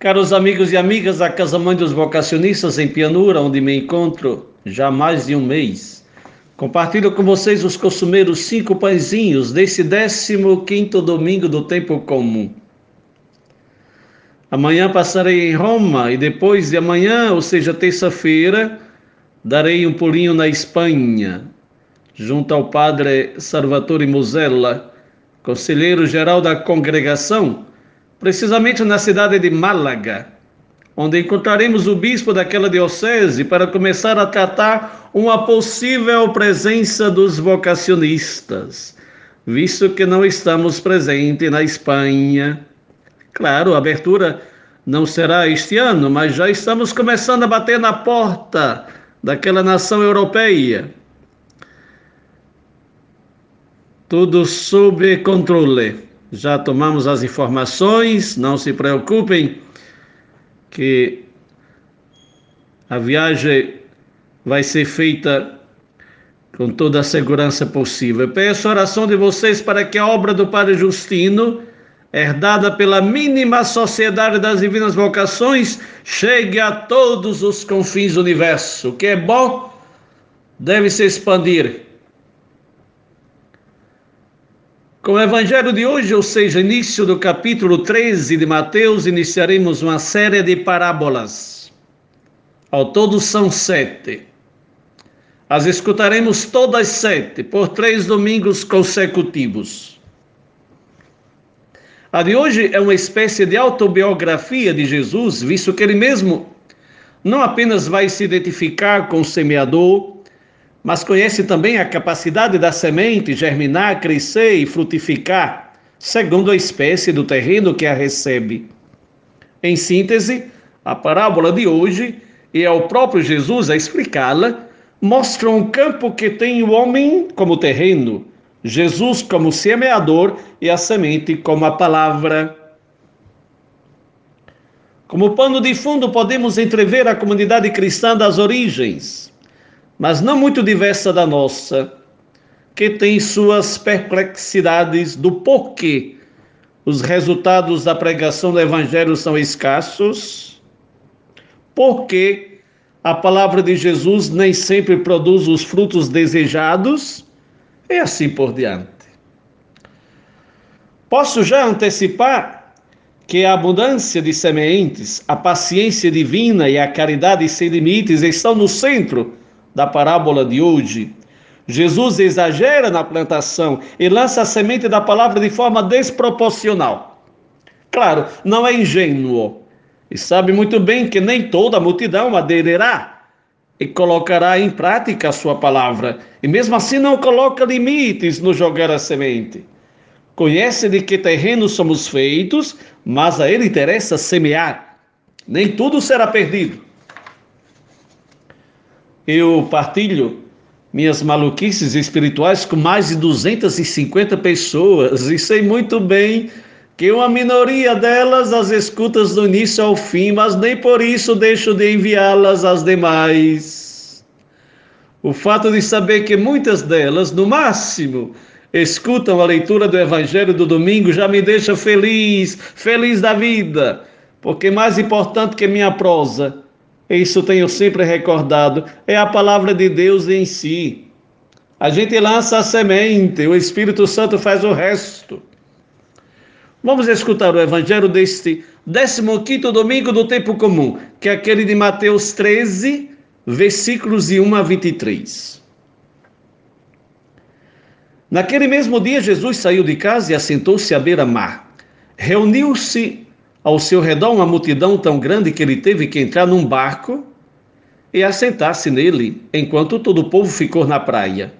Caros amigos e amigas da Casa Mãe dos Vocacionistas em Pianura, onde me encontro já há mais de um mês, compartilho com vocês os costumeiros cinco pãezinhos desse 15 domingo do tempo comum. Amanhã passarei em Roma e depois de amanhã, ou seja, terça-feira, darei um pulinho na Espanha, junto ao padre Salvatore Musella, conselheiro geral da congregação precisamente na cidade de Málaga, onde encontraremos o bispo daquela diocese para começar a tratar uma possível presença dos vocacionistas, visto que não estamos presentes na Espanha. Claro, a abertura não será este ano, mas já estamos começando a bater na porta daquela nação europeia. Tudo sob controle já tomamos as informações, não se preocupem que a viagem vai ser feita com toda a segurança possível. Peço a oração de vocês para que a obra do Padre Justino, herdada pela mínima sociedade das divinas vocações, chegue a todos os confins do universo. O que é bom deve se expandir Com o evangelho de hoje, ou seja, início do capítulo 13 de Mateus, iniciaremos uma série de parábolas. Ao todo são sete. As escutaremos todas sete, por três domingos consecutivos. A de hoje é uma espécie de autobiografia de Jesus, visto que ele mesmo não apenas vai se identificar com o semeador, mas conhece também a capacidade da semente germinar, crescer e frutificar, segundo a espécie do terreno que a recebe. Em síntese, a parábola de hoje, e é o próprio Jesus a explicá-la, mostra um campo que tem o homem como terreno, Jesus como semeador e a semente como a palavra. Como pano de fundo, podemos entrever a comunidade cristã das origens mas não muito diversa da nossa, que tem suas perplexidades do porquê os resultados da pregação do Evangelho são escassos, porque a palavra de Jesus nem sempre produz os frutos desejados, e assim por diante. Posso já antecipar que a abundância de sementes, a paciência divina e a caridade sem limites estão no centro da parábola de hoje, Jesus exagera na plantação e lança a semente da palavra de forma desproporcional. Claro, não é ingênuo e sabe muito bem que nem toda a multidão aderirá e colocará em prática a sua palavra, e mesmo assim não coloca limites no jogar a semente. Conhece de que terreno somos feitos, mas a ele interessa semear. Nem tudo será perdido eu partilho minhas maluquices espirituais com mais de 250 pessoas e sei muito bem que uma minoria delas as escutas do início ao fim, mas nem por isso deixo de enviá-las às demais. O fato de saber que muitas delas, no máximo, escutam a leitura do Evangelho do domingo já me deixa feliz, feliz da vida, porque mais importante que minha prosa isso tenho sempre recordado, é a palavra de Deus em si. A gente lança a semente, o Espírito Santo faz o resto. Vamos escutar o evangelho deste 15 domingo do tempo comum, que é aquele de Mateus 13, versículos de 1 a 23. Naquele mesmo dia, Jesus saiu de casa e assentou-se à beira-mar. Reuniu-se ao seu redor uma multidão tão grande que ele teve que entrar num barco e assentar-se nele, enquanto todo o povo ficou na praia.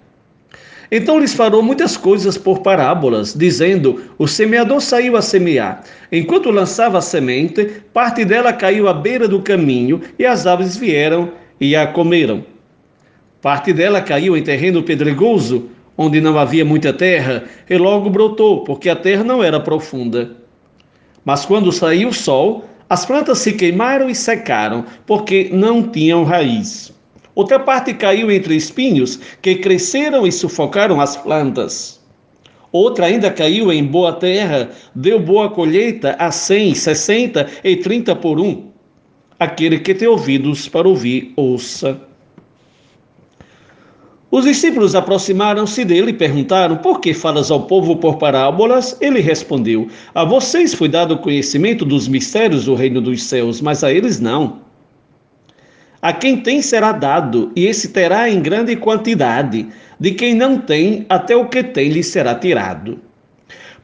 Então lhes falou muitas coisas por parábolas, dizendo: O semeador saiu a semear. Enquanto lançava a semente, parte dela caiu à beira do caminho, e as aves vieram e a comeram. Parte dela caiu em terreno pedregoso, onde não havia muita terra, e logo brotou, porque a terra não era profunda. Mas quando saiu o sol, as plantas se queimaram e secaram, porque não tinham raiz. Outra parte caiu entre espinhos, que cresceram e sufocaram as plantas. Outra ainda caiu em boa terra, deu boa colheita a cem, sessenta e trinta por um. Aquele que tem ouvidos para ouvir, ouça. Os discípulos aproximaram-se dele e perguntaram: Por que falas ao povo por parábolas? Ele respondeu: A vocês foi dado conhecimento dos mistérios do reino dos céus, mas a eles não. A quem tem será dado, e esse terá em grande quantidade. De quem não tem, até o que tem lhe será tirado.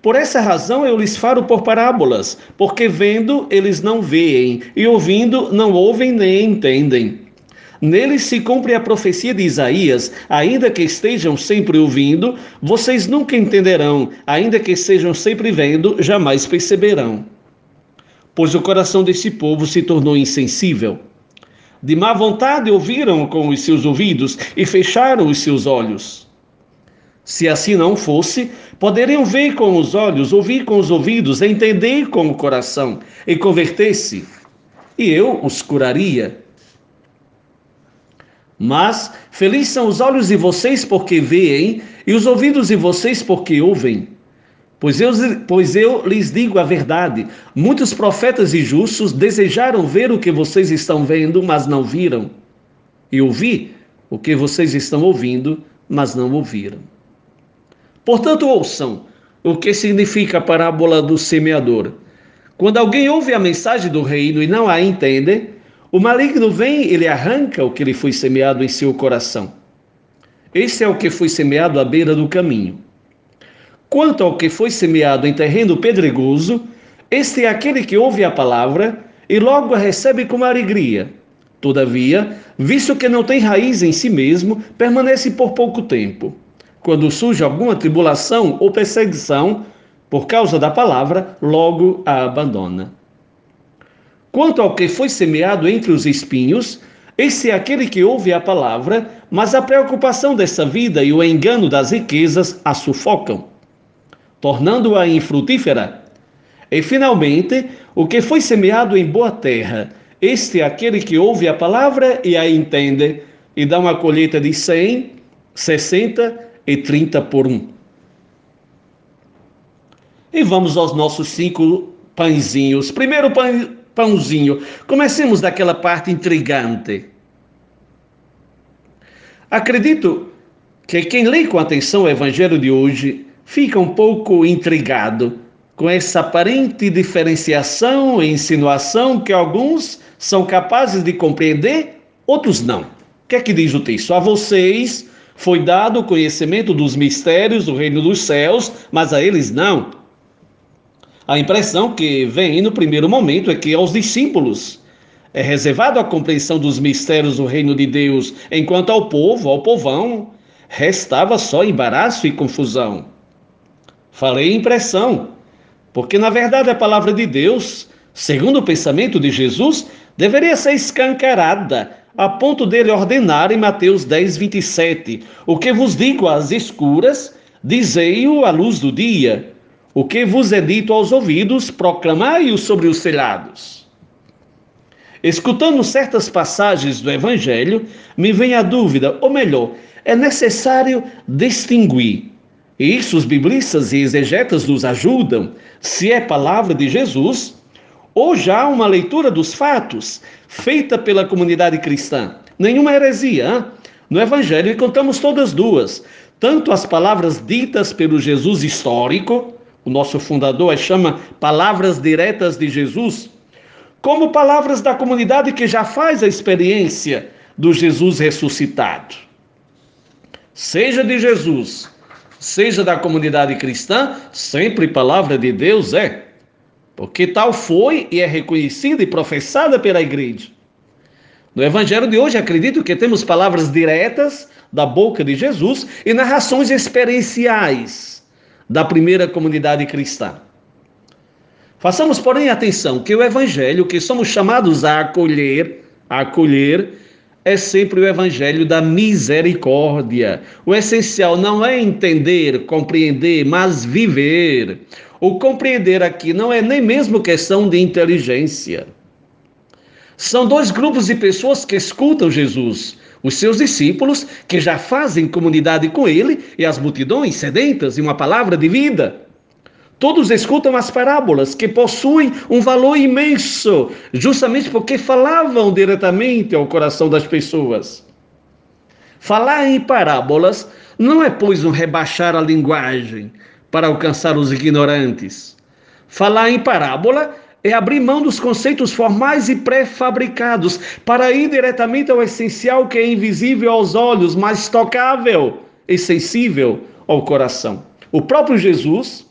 Por essa razão eu lhes falo por parábolas, porque vendo eles não veem, e ouvindo não ouvem nem entendem. Neles se cumpre a profecia de Isaías: ainda que estejam sempre ouvindo, vocês nunca entenderão, ainda que estejam sempre vendo, jamais perceberão. Pois o coração desse povo se tornou insensível. De má vontade ouviram com os seus ouvidos e fecharam os seus olhos. Se assim não fosse, poderiam ver com os olhos, ouvir com os ouvidos, entender com o coração e converter-se, e eu os curaria. Mas felizes são os olhos de vocês porque veem, e os ouvidos de vocês porque ouvem. Pois eu, pois eu lhes digo a verdade: muitos profetas e justos desejaram ver o que vocês estão vendo, mas não viram, e ouvir o que vocês estão ouvindo, mas não ouviram. Portanto, ouçam o que significa a parábola do semeador. Quando alguém ouve a mensagem do reino e não a entende, o maligno vem, ele arranca o que lhe foi semeado em seu coração. Esse é o que foi semeado à beira do caminho. Quanto ao que foi semeado em terreno pedregoso, este é aquele que ouve a palavra e logo a recebe com alegria. Todavia, visto que não tem raiz em si mesmo, permanece por pouco tempo. Quando surge alguma tribulação ou perseguição, por causa da palavra, logo a abandona. Quanto ao que foi semeado entre os espinhos, esse é aquele que ouve a palavra, mas a preocupação dessa vida e o engano das riquezas a sufocam, tornando-a infrutífera. E finalmente, o que foi semeado em boa terra, este é aquele que ouve a palavra e a entende, e dá uma colheita de cem, sessenta e trinta por um. E vamos aos nossos cinco pãezinhos. Primeiro pão, pãozinho. Comecemos daquela parte intrigante. Acredito que quem lê com atenção o evangelho de hoje fica um pouco intrigado com essa aparente diferenciação e insinuação que alguns são capazes de compreender, outros não. O que é que diz o texto? A vocês foi dado o conhecimento dos mistérios do reino dos céus, mas a eles não. A impressão que vem no primeiro momento é que aos discípulos é reservado a compreensão dos mistérios do reino de Deus, enquanto ao povo, ao povão, restava só embaraço e confusão. Falei impressão, porque na verdade a palavra de Deus, segundo o pensamento de Jesus, deveria ser escancarada, a ponto dele ordenar em Mateus 10, 27: O que vos digo às escuras, dizei-o à luz do dia. O que vos é dito aos ouvidos, proclamai-o sobre os telhados. Escutando certas passagens do Evangelho, me vem a dúvida, ou melhor, é necessário distinguir. E isso os biblistas e exegetas nos ajudam, se é palavra de Jesus ou já uma leitura dos fatos feita pela comunidade cristã. Nenhuma heresia. Hein? No Evangelho encontramos todas duas, tanto as palavras ditas pelo Jesus histórico, o nosso fundador as chama palavras diretas de Jesus, como palavras da comunidade que já faz a experiência do Jesus ressuscitado. Seja de Jesus, seja da comunidade cristã, sempre palavra de Deus é, porque tal foi e é reconhecida e professada pela igreja. No evangelho de hoje, acredito que temos palavras diretas da boca de Jesus e narrações experienciais da primeira comunidade cristã. Façamos, porém, atenção que o evangelho que somos chamados a acolher, a acolher, é sempre o evangelho da misericórdia. O essencial não é entender, compreender, mas viver. O compreender aqui não é nem mesmo questão de inteligência. São dois grupos de pessoas que escutam Jesus: Os seus discípulos, que já fazem comunidade com ele, e as multidões sedentas de uma palavra de vida. Todos escutam as parábolas, que possuem um valor imenso, justamente porque falavam diretamente ao coração das pessoas. Falar em parábolas não é, pois, um rebaixar a linguagem para alcançar os ignorantes. Falar em parábola é abrir mão dos conceitos formais e pré-fabricados para ir diretamente ao essencial que é invisível aos olhos, mas tocável e sensível ao coração. O próprio Jesus,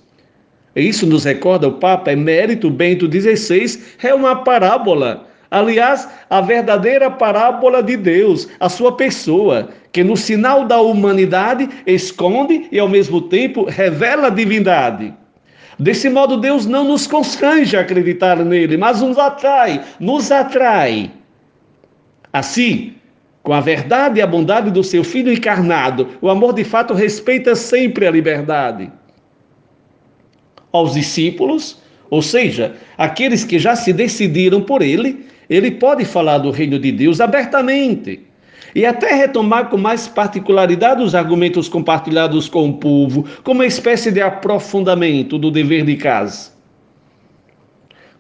isso nos recorda o Papa Emérito Bento XVI, é uma parábola. Aliás, a verdadeira parábola de Deus, a sua pessoa, que no sinal da humanidade esconde e ao mesmo tempo revela a divindade. Desse modo, Deus não nos constrange a acreditar nele, mas nos atrai, nos atrai. Assim, com a verdade e a bondade do seu Filho encarnado, o amor de fato respeita sempre a liberdade. Aos discípulos, ou seja, aqueles que já se decidiram por ele, ele pode falar do reino de Deus abertamente e até retomar com mais particularidade os argumentos compartilhados com o povo, como uma espécie de aprofundamento do dever de casa.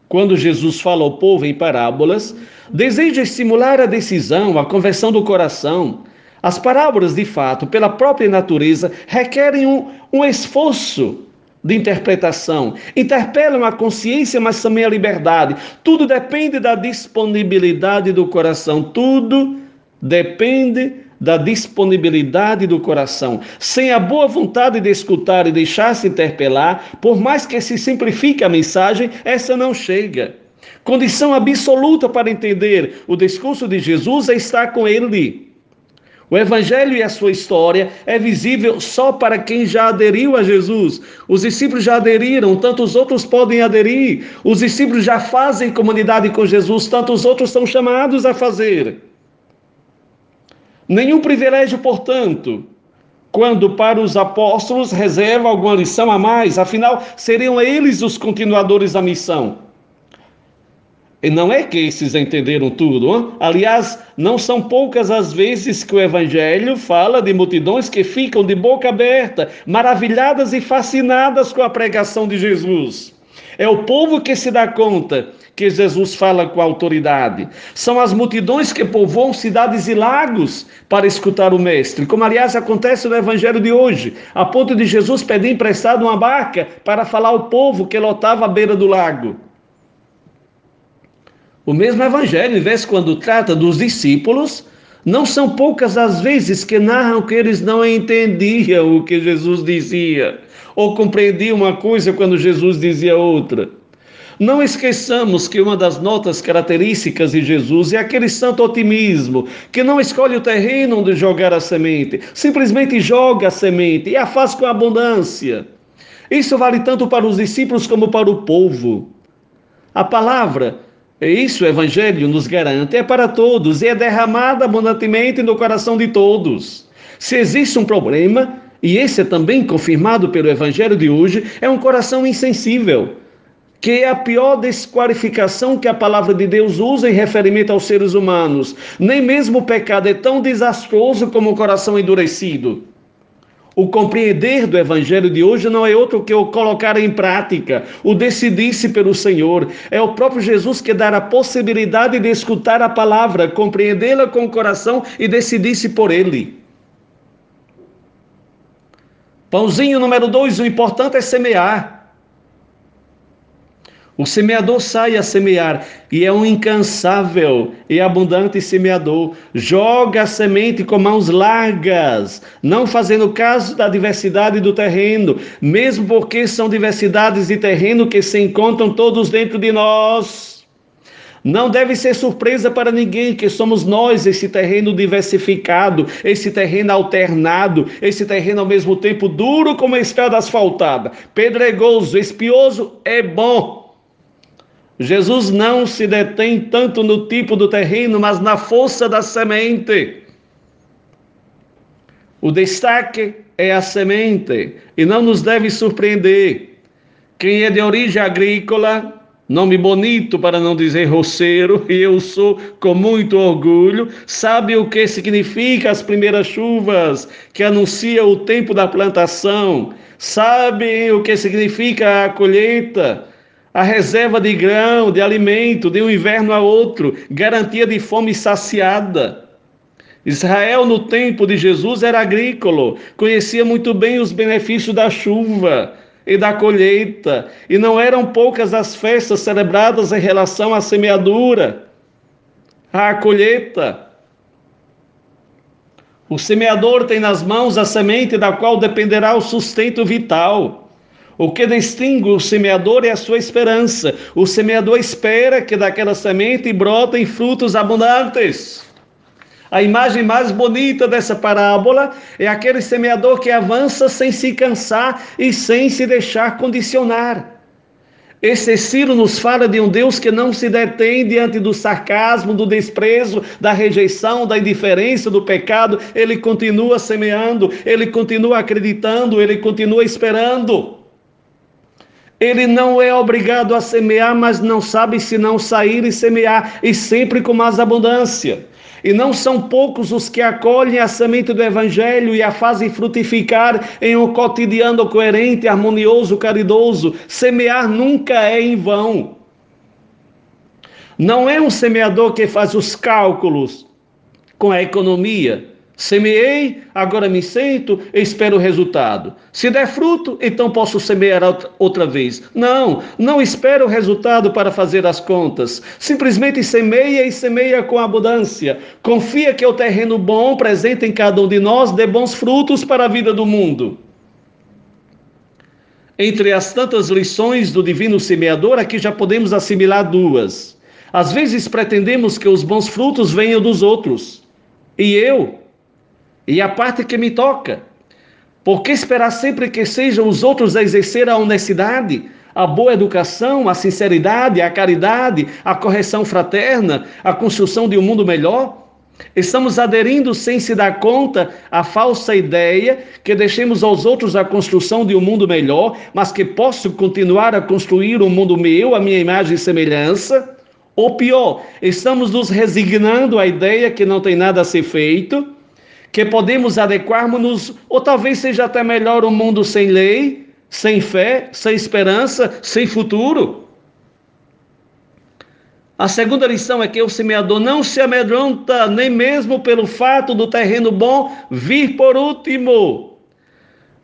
Quando Jesus fala ao povo em parábolas, deseja estimular a decisão, a conversão do coração. As parábolas, de fato, pela própria natureza, requerem um, um esforço de interpretação, interpelam a consciência, mas também a liberdade. Tudo depende da disponibilidade do coração, tudo depende da disponibilidade do coração. Sem a boa vontade de escutar e deixar-se interpelar, por mais que se simplifique a mensagem, essa não chega. Condição absoluta para entender o discurso de Jesus é estar com ele. O Evangelho e a sua história é visível só para quem já aderiu a Jesus. Os discípulos já aderiram, tantos outros podem aderir. Os discípulos já fazem comunidade com Jesus, tantos outros são chamados a fazer. Nenhum privilégio, portanto, quando para os apóstolos reserva alguma lição a mais, afinal, seriam eles os continuadores da missão. E não é que esses entenderam tudo. Hein? Aliás, não são poucas as vezes que o Evangelho fala de multidões que ficam de boca aberta, maravilhadas e fascinadas com a pregação de Jesus. É o povo que se dá conta que Jesus fala com autoridade. São as multidões que povoam cidades e lagos para escutar o Mestre, como aliás acontece no Evangelho de hoje, a ponto de Jesus pedir emprestado uma barca para falar ao povo que lotava a beira do lago. O mesmo Evangelho, em vez quando trata dos discípulos, não são poucas as vezes que narram que eles não entendiam o que Jesus dizia, ou compreendiam uma coisa quando Jesus dizia outra. Não esqueçamos que uma das notas características de Jesus é aquele santo otimismo, que não escolhe o terreno onde jogar a semente, simplesmente joga a semente e a faz com abundância. Isso vale tanto para os discípulos como para o povo. A palavra, isso o Evangelho nos garante, é para todos e é derramada abundantemente no coração de todos. Se existe um problema, e esse é também confirmado pelo Evangelho de hoje, é um coração insensível que é a pior desqualificação que a palavra de Deus usa em referimento aos seres humanos. Nem mesmo o pecado é tão desastroso como o coração endurecido. O compreender do evangelho de hoje não é outro que o colocar em prática, o decidir-se pelo Senhor. É o próprio Jesus que dá a possibilidade de escutar a palavra, compreendê-la com o coração e decidir-se por ele. Pãozinho número dois, o importante é semear. O semeador sai a semear e é um incansável e abundante semeador. Joga a semente com mãos largas, não fazendo caso da diversidade do terreno, mesmo porque são diversidades de terreno que se encontram todos dentro de nós. Não deve ser surpresa para ninguém que somos nós esse terreno diversificado, esse terreno alternado, esse terreno ao mesmo tempo duro como a estrada asfaltada, pedregoso, espioso, é bom Jesus não se detém tanto no tipo do terreno, mas na força da semente. O destaque é a semente e não nos deve surpreender. Quem é de origem agrícola nome bonito para não dizer roceiro, e eu sou com muito orgulho. Sabe o que significa as primeiras chuvas que anuncia o tempo da plantação? Sabe o que significa a colheita? A reserva de grão, de alimento, de um inverno a outro, garantia de fome saciada. Israel, no tempo de Jesus, era agrícola, conhecia muito bem os benefícios da chuva e da colheita, e não eram poucas as festas celebradas em relação à semeadura, à colheita. O semeador tem nas mãos a semente da qual dependerá o sustento vital. O que distingue o semeador é a sua esperança. O semeador espera que daquela semente brotem frutos abundantes. A imagem mais bonita dessa parábola é aquele semeador que avança sem se cansar e sem se deixar condicionar. Esse Ciro nos fala de um Deus que não se detém diante do sarcasmo, do desprezo, da rejeição, da indiferença, do pecado. Ele continua semeando, ele continua acreditando, ele continua esperando. Ele não é obrigado a semear, mas não sabe se não sair e semear, e sempre com mais abundância. E não são poucos os que acolhem a semente do Evangelho e a fazem frutificar em um cotidiano coerente, harmonioso, caridoso. Semear nunca é em vão. Não é um semeador que faz os cálculos com a economia Semeei, agora me sento e espero o resultado. Se der fruto, então posso semear outra vez. Não, não espero o resultado para fazer as contas. Simplesmente semeia e semeia com abundância. Confia que o terreno bom presente em cada um de nós dê bons frutos para a vida do mundo. Entre as tantas lições do divino semeador, aqui já podemos assimilar duas. Às vezes pretendemos que os bons frutos venham dos outros. E eu, e a parte que me toca. Por que esperar sempre que sejam os outros a exercer a honestidade, a boa educação, a sinceridade, a caridade, a correção fraterna, a construção de um mundo melhor? Estamos aderindo sem se dar conta à falsa ideia que deixemos aos outros a construção de um mundo melhor, mas que posso continuar a construir um mundo meu, a minha imagem e semelhança? Ou pior, estamos nos resignando à ideia que não tem nada a ser feito que podemos adequarmos-nos, ou talvez seja até melhor um mundo sem lei, sem fé, sem esperança, sem futuro. A segunda lição é que o semeador não se amedronta nem mesmo pelo fato do terreno bom vir por último.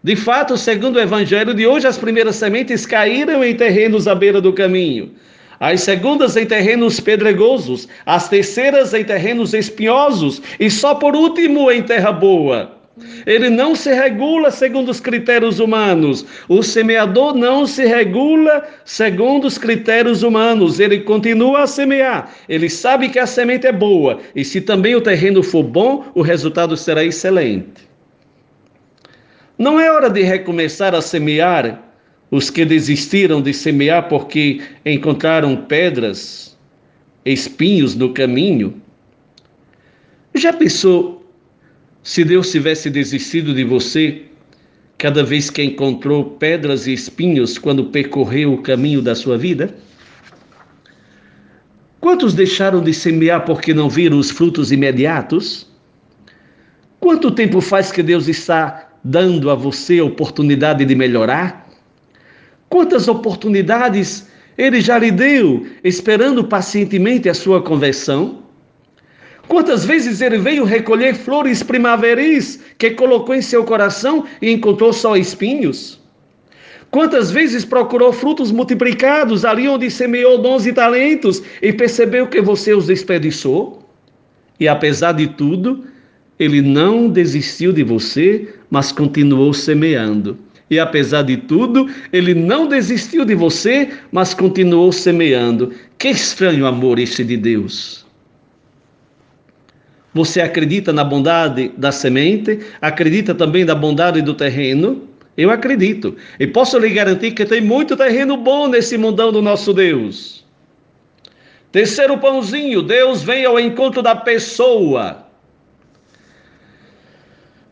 De fato, segundo o evangelho de hoje, as primeiras sementes caíram em terrenos à beira do caminho as segundas em terrenos pedregosos, as terceiras em terrenos espinhosos e só por último em terra boa. Ele não se regula segundo os critérios humanos. O semeador não se regula segundo os critérios humanos. Ele continua a semear. Ele sabe que a semente é boa. E se também o terreno for bom, o resultado será excelente. Não é hora de recomeçar a semear os que desistiram de semear porque encontraram pedras, espinhos no caminho. Já pensou se Deus tivesse desistido de você cada vez que encontrou pedras e espinhos quando percorreu o caminho da sua vida? Quantos deixaram de semear porque não viram os frutos imediatos? Quanto tempo faz que Deus está dando a você a oportunidade de melhorar? Quantas oportunidades ele já lhe deu, esperando pacientemente a sua conversão? Quantas vezes ele veio recolher flores primaveris que colocou em seu coração e encontrou só espinhos? Quantas vezes procurou frutos multiplicados ali onde semeou dons e talentos e percebeu que você os desperdiçou? E apesar de tudo, ele não desistiu de você, mas continuou semeando. E apesar de tudo, ele não desistiu de você, mas continuou semeando. Que estranho amor este de Deus. Você acredita na bondade da semente? Acredita também na bondade do terreno? Eu acredito. E posso lhe garantir que tem muito terreno bom nesse mundão do nosso Deus. Terceiro pãozinho, Deus vem ao encontro da pessoa.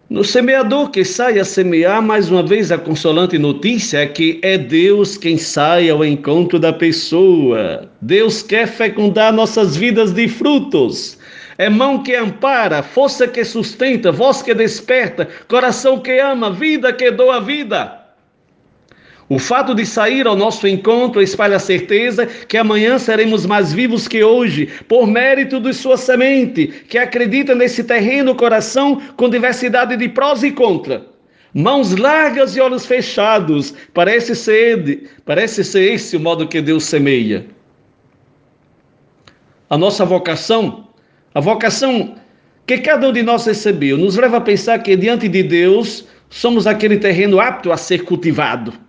No semeador que sai a semear, mais uma vez a consolante notícia é que é Deus quem sai ao encontro da pessoa. Deus quer fecundar nossas vidas de frutos. É mão que ampara, força que sustenta, voz que desperta, coração que ama, vida que doa vida. O fato de sair ao nosso encontro espalha a certeza que amanhã seremos mais vivos que hoje, por mérito de sua semente, que acredita nesse terreno coração com diversidade de prós e contra. Mãos largas e olhos fechados, parece ser, parece ser esse o modo que Deus semeia. A nossa vocação, a vocação que cada um de nós recebeu, nos leva a pensar que diante de Deus somos aquele terreno apto a ser cultivado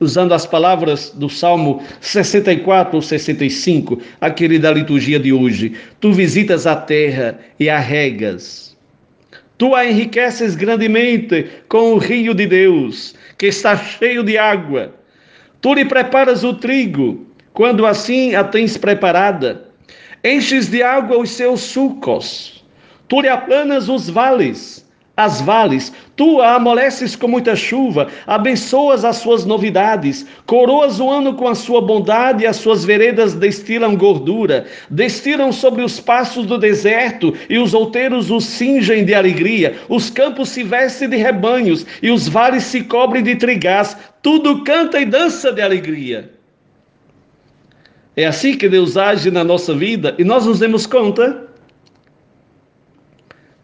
usando as palavras do Salmo 64 ou 65, aquele da liturgia de hoje. Tu visitas a terra e a regas. Tu a enriqueces grandemente com o rio de Deus, que está cheio de água. Tu lhe preparas o trigo, quando assim a tens preparada. Enches de água os seus sucos. Tu lhe aplanas os vales as vales, tu a amoleces com muita chuva, abençoas as suas novidades, coroas o ano com a sua bondade, e as suas veredas destilam gordura, destilam sobre os passos do deserto, e os outeiros os cingem de alegria, os campos se vestem de rebanhos, e os vales se cobrem de trigás, tudo canta e dança de alegria. É assim que Deus age na nossa vida e nós nos demos conta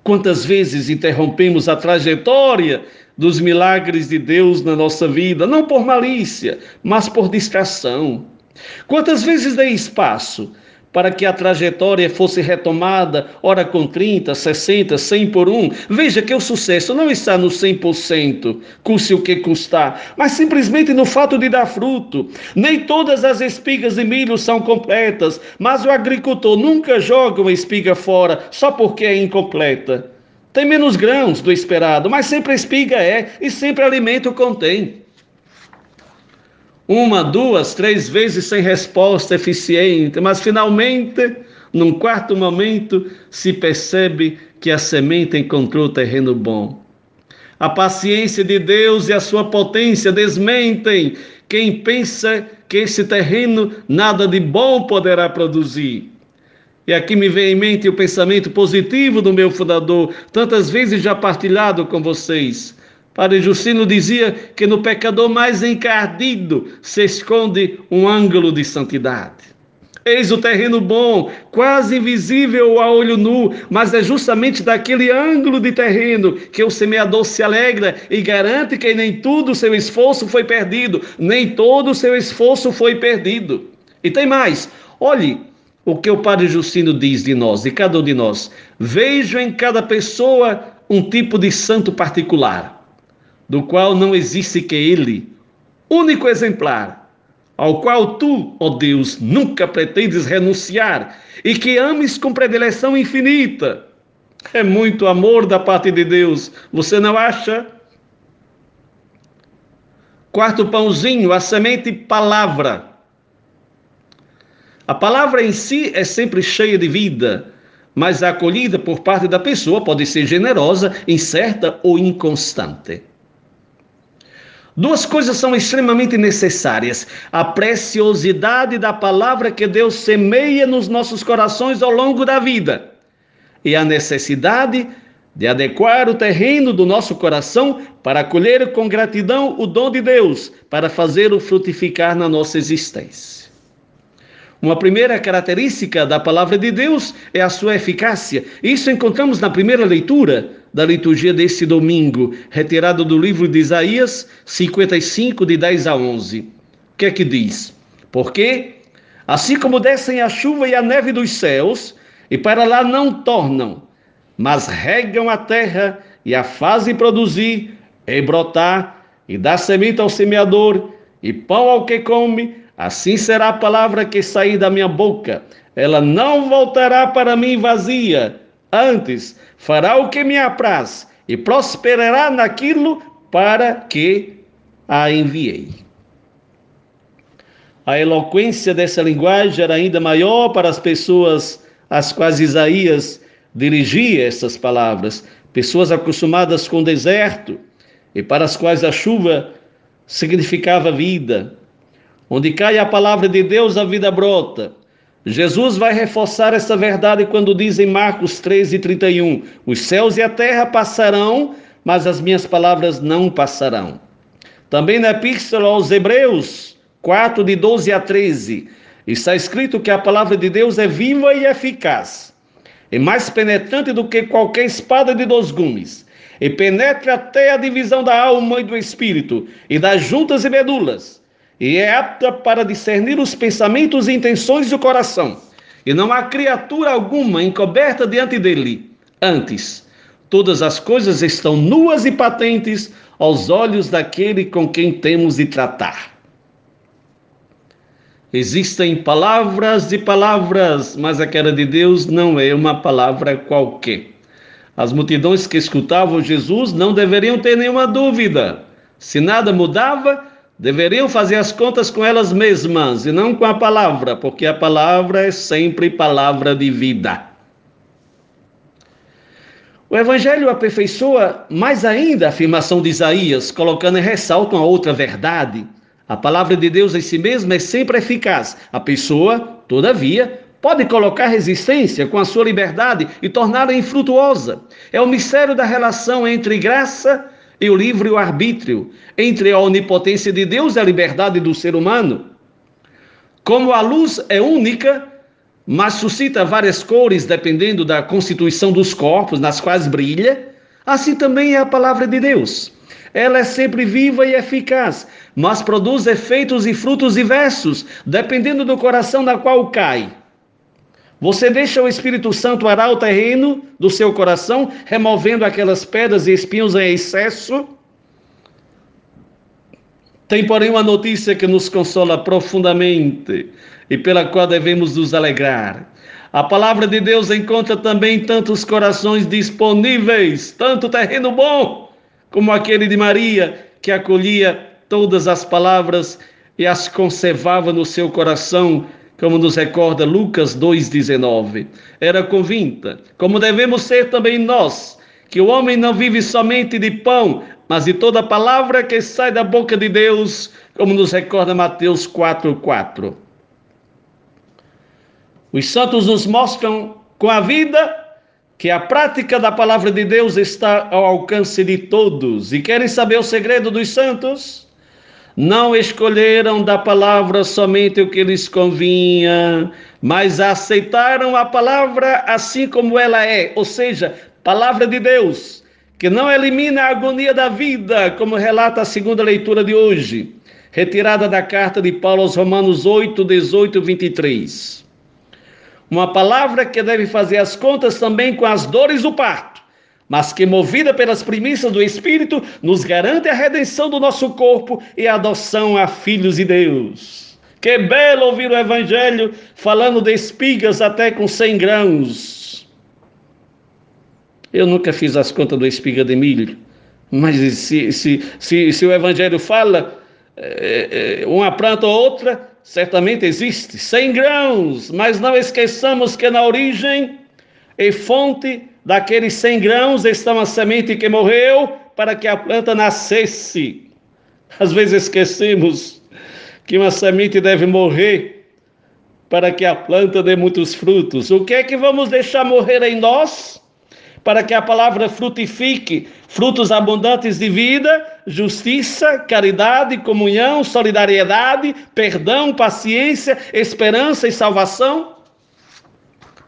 Quantas vezes interrompemos a trajetória dos milagres de Deus na nossa vida, não por malícia, mas por distração? Quantas vezes dei espaço para que a trajetória fosse retomada, ora com 30, 60, 100 por um? Veja que o sucesso não está no 100%, custe o que custar, mas simplesmente no fato de dar fruto. Nem todas as espigas de milho são completas, mas o agricultor nunca joga uma espiga fora só porque é incompleta. Tem menos grãos do esperado, mas sempre a espiga é e sempre alimento contém uma, duas, três vezes sem resposta eficiente, mas finalmente, num quarto momento, se percebe que a semente encontrou terreno bom. A paciência de Deus e a sua potência desmentem quem pensa que esse terreno nada de bom poderá produzir. E aqui me vem em mente o pensamento positivo do meu fundador, tantas vezes já partilhado com vocês. Padre Justino dizia que no pecador mais encardido se esconde um ângulo de santidade. Eis o terreno bom, quase invisível a olho nu, mas é justamente daquele ângulo de terreno que o semeador se alegra e garante que nem tudo o seu esforço foi perdido, nem todo o seu esforço foi perdido. E tem mais, olhe o que o Padre Justino diz de nós, de cada um de nós. Vejo em cada pessoa um tipo de santo particular do qual não existe que ele, único exemplar, ao qual tu, ó Deus, nunca pretendes renunciar e que ames com predileção infinita. É muito amor da parte de Deus, você não acha? Quarto pãozinho, a semente palavra. A palavra em si é sempre cheia de vida, mas a acolhida por parte da pessoa pode ser generosa, incerta ou inconstante. Duas coisas são extremamente necessárias: a preciosidade da palavra que Deus semeia nos nossos corações ao longo da vida e a necessidade de adequar o terreno do nosso coração para acolher com gratidão o dom de Deus, para fazê-lo frutificar na nossa existência. Uma primeira característica da palavra de Deus é a sua eficácia. Isso encontramos na primeira leitura da liturgia deste domingo, retirado do livro de Isaías 55, de 10 a 11. O que é que diz? Porque, assim como descem a chuva e a neve dos céus, e para lá não tornam, mas regam a terra e a fazem produzir, e brotar, e dar semente ao semeador, e pão ao que come, assim será a palavra que sair da minha boca. Ela não voltará para mim vazia, Antes, fará o que me apraz e prosperará naquilo para que a enviei. A eloquência dessa linguagem era ainda maior para as pessoas às quais Isaías dirigia essas palavras, pessoas acostumadas com o deserto e para as quais a chuva significava vida. Onde cai a palavra de Deus, a vida brota. Jesus vai reforçar essa verdade quando diz em Marcos 13, 31: Os céus e a terra passarão, mas as minhas palavras não passarão. Também na Epístola aos Hebreus 4, de 12 a 13, está escrito que a palavra de Deus é viva e eficaz é mais penetrante do que qualquer espada de dois gumes, e penetra até a divisão da alma e do espírito, e das juntas e medulas, e é apta para discernir os pensamentos e intenções do coração. E não há criatura alguma encoberta diante dele. Antes, todas as coisas estão nuas e patentes aos olhos daquele com quem temos de tratar. Existem palavras e palavras, mas aquela de Deus não é uma palavra qualquer. As multidões que escutavam Jesus não deveriam ter nenhuma dúvida. Se nada mudava, deveriam fazer as contas com elas mesmas e não com a palavra, porque a palavra é sempre palavra de vida. O Evangelho aperfeiçoa mais ainda a afirmação de Isaías, colocando em ressalto uma outra verdade. A palavra de Deus em si mesma é sempre eficaz. A pessoa, todavia, pode colocar resistência com a sua liberdade e torná-la infrutuosa. É o mistério da relação entre graça e o livre arbítrio, entre a onipotência de Deus e a liberdade do ser humano. Como a luz é única, mas suscita várias cores dependendo da constituição dos corpos nas quais brilha, assim também é a palavra de Deus. Ela é sempre viva e eficaz, mas produz efeitos e frutos diversos, dependendo do coração da qual cai. Você deixa o Espírito Santo arar o terreno do seu coração, removendo aquelas pedras e espinhos em excesso? Tem, porém, uma notícia que nos consola profundamente e pela qual devemos nos alegrar. A palavra de Deus encontra também tantos corações disponíveis, tanto terreno bom como aquele de Maria, que acolhia todas as palavras e as conservava no seu coração, como nos recorda Lucas 2,19. Era convinta, como devemos ser também nós, que o homem não vive somente de pão, mas de toda palavra que sai da boca de Deus, como nos recorda Mateus 4,4. Os santos nos mostram com a vida que a prática da palavra de Deus está ao alcance de todos e querem saber o segredo dos santos? Não escolheram da palavra somente o que lhes convinha, mas aceitaram a palavra assim como ela é, ou seja, palavra de Deus, que não elimina a agonia da vida, como relata a segunda leitura de hoje, retirada da carta de Paulo aos Romanos 8, 18 e 23. Uma palavra que deve fazer as contas também com as dores do parto, mas que, movida pelas primícias do Espírito, nos garante a redenção do nosso corpo e a adoção a filhos de Deus. Que belo ouvir o Evangelho falando de espigas até com 100 grãos. Eu nunca fiz as contas do espiga de milho, mas se, se, se, se o Evangelho fala é, é, uma planta ou outra, certamente existe, 100 grãos, mas não esqueçamos que na origem e fonte daqueles 100 grãos está uma semente que morreu para que a planta nascesse. Às vezes esquecemos que uma semente deve morrer para que a planta dê muitos frutos. O que é que vamos deixar morrer em nós? para que a palavra frutifique frutos abundantes de vida, justiça, caridade, comunhão, solidariedade, perdão, paciência, esperança e salvação?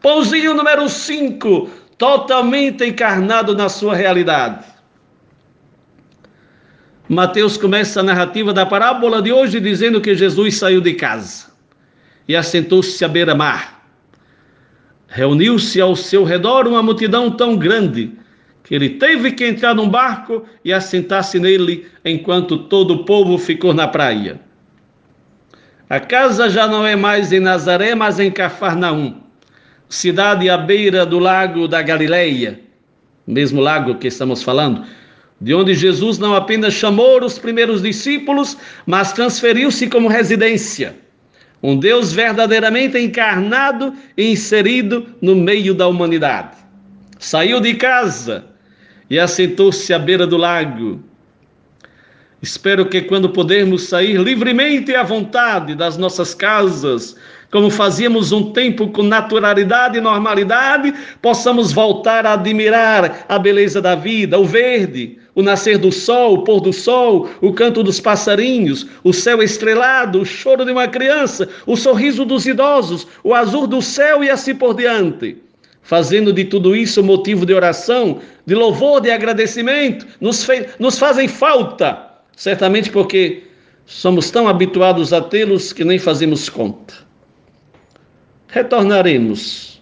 Pãozinho número 5, totalmente encarnado na sua realidade. Mateus começa a narrativa da parábola de hoje dizendo que Jesus saiu de casa e assentou-se à beira-mar. Reuniu-se ao seu redor uma multidão tão grande que ele teve que entrar num barco e assentar-se nele enquanto todo o povo ficou na praia. A casa já não é mais em Nazaré, mas em Cafarnaum, cidade à beira do lago da Galileia, mesmo lago que estamos falando, de onde Jesus não apenas chamou os primeiros discípulos, mas transferiu-se como residência um Deus verdadeiramente encarnado e inserido no meio da humanidade. Saiu de casa e assentou-se à beira do lago. Espero que quando pudermos sair livremente à vontade das nossas casas, como fazíamos um tempo com naturalidade e normalidade, possamos voltar a admirar a beleza da vida, o verde, o nascer do sol, o pôr do sol, o canto dos passarinhos, o céu estrelado, o choro de uma criança, o sorriso dos idosos, o azul do céu e assim por diante. Fazendo de tudo isso motivo de oração, de louvor, de agradecimento, nos, nos fazem falta certamente porque somos tão habituados a tê-los que nem fazemos conta. Retornaremos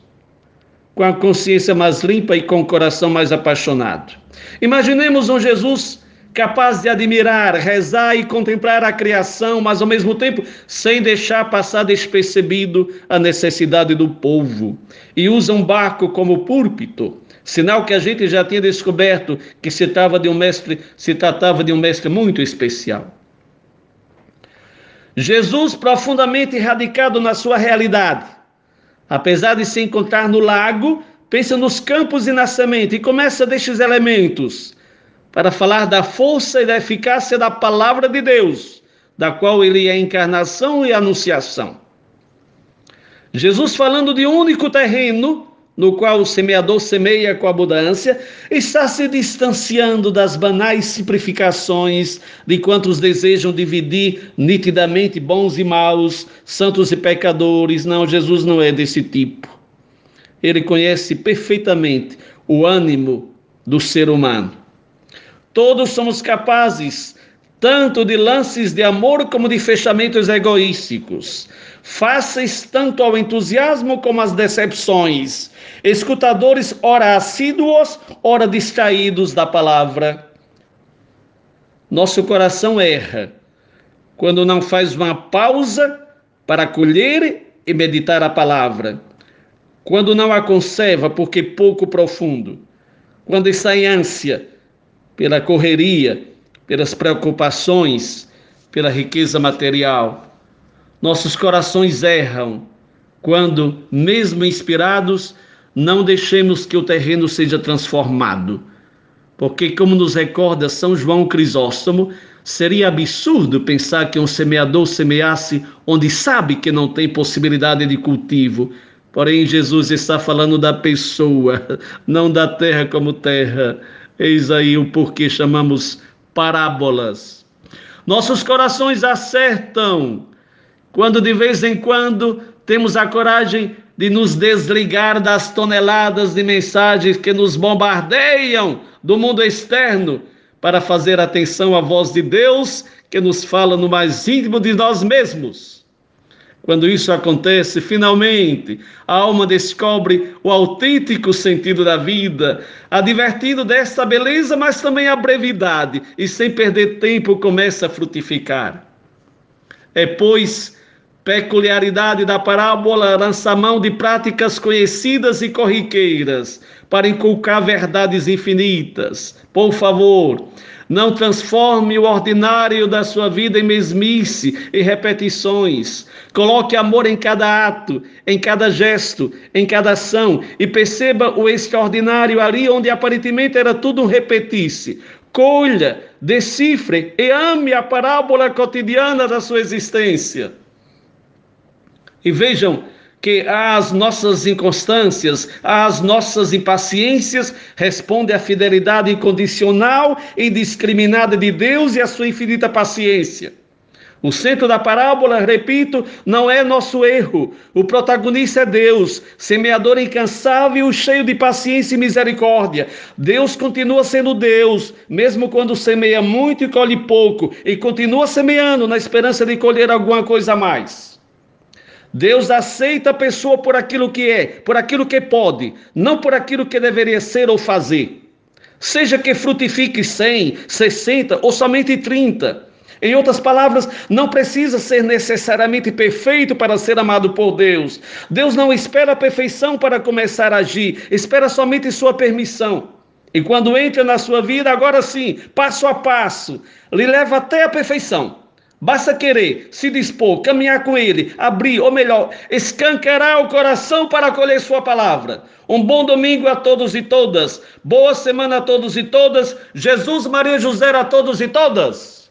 com a consciência mais limpa e com o coração mais apaixonado. Imaginemos um Jesus capaz de admirar, rezar e contemplar a criação, mas ao mesmo tempo sem deixar passar despercebido a necessidade do povo. E usa um barco como púlpito Sinal que a gente já tinha descoberto que se tratava de um mestre, se tratava de um mestre muito especial. Jesus profundamente radicado na sua realidade, apesar de se encontrar no lago, pensa nos campos e na semente e começa destes elementos para falar da força e da eficácia da palavra de Deus, da qual ele é a encarnação e anunciação. Jesus falando de um único terreno no qual o semeador semeia com abundância, está se distanciando das banais simplificações de quantos desejam dividir nitidamente bons e maus, santos e pecadores. Não, Jesus não é desse tipo. Ele conhece perfeitamente o ânimo do ser humano. Todos somos capazes tanto de lances de amor como de fechamentos egoísticos, fáceis tanto ao entusiasmo como às decepções, escutadores ora assíduos, ora distraídos da palavra. Nosso coração erra quando não faz uma pausa para acolher e meditar a palavra, quando não a conserva porque pouco profundo, quando está em ânsia pela correria, pelas preocupações, pela riqueza material. Nossos corações erram quando, mesmo inspirados, não deixemos que o terreno seja transformado. Porque, como nos recorda São João Crisóstomo, seria absurdo pensar que um semeador semeasse onde sabe que não tem possibilidade de cultivo. Porém, Jesus está falando da pessoa, não da terra como terra. Eis aí o porquê chamamos parábolas. Nossos corações acertam quando de vez em quando temos a coragem de nos desligar das toneladas de mensagens que nos bombardeiam do mundo externo para fazer atenção à voz de Deus que nos fala no mais íntimo de nós mesmos. Quando isso acontece, finalmente a alma descobre o autêntico sentido da vida, advertindo desta beleza, mas também a brevidade, e sem perder tempo começa a frutificar. É, pois, peculiaridade da parábola lança mão de práticas conhecidas e corriqueiras para inculcar verdades infinitas. Por favor, não transforme o ordinário da sua vida em mesmice e repetições. Coloque amor em cada ato, em cada gesto, em cada ação e perceba o extraordinário ali onde aparentemente era tudo um repetisse. Colha, decifre e ame a parábola cotidiana da sua existência. E vejam, que às nossas inconstâncias, às nossas impaciências, responde a fidelidade incondicional e indiscriminada de Deus e a sua infinita paciência. O centro da parábola, repito, não é nosso erro. O protagonista é Deus, semeador incansável, cheio de paciência e misericórdia. Deus continua sendo Deus, mesmo quando semeia muito e colhe pouco, e continua semeando na esperança de colher alguma coisa a mais. Deus aceita a pessoa por aquilo que é, por aquilo que pode, não por aquilo que deveria ser ou fazer. Seja que frutifique 100, 60 ou somente 30. Em outras palavras, não precisa ser necessariamente perfeito para ser amado por Deus. Deus não espera a perfeição para começar a agir, espera somente sua permissão. E quando entra na sua vida, agora sim, passo a passo, lhe leva até a perfeição Basta querer, se dispor, caminhar com Ele, abrir, ou melhor, escancarar o coração para acolher Sua palavra. Um bom domingo a todos e todas. Boa semana a todos e todas. Jesus, Maria José a todos e todas.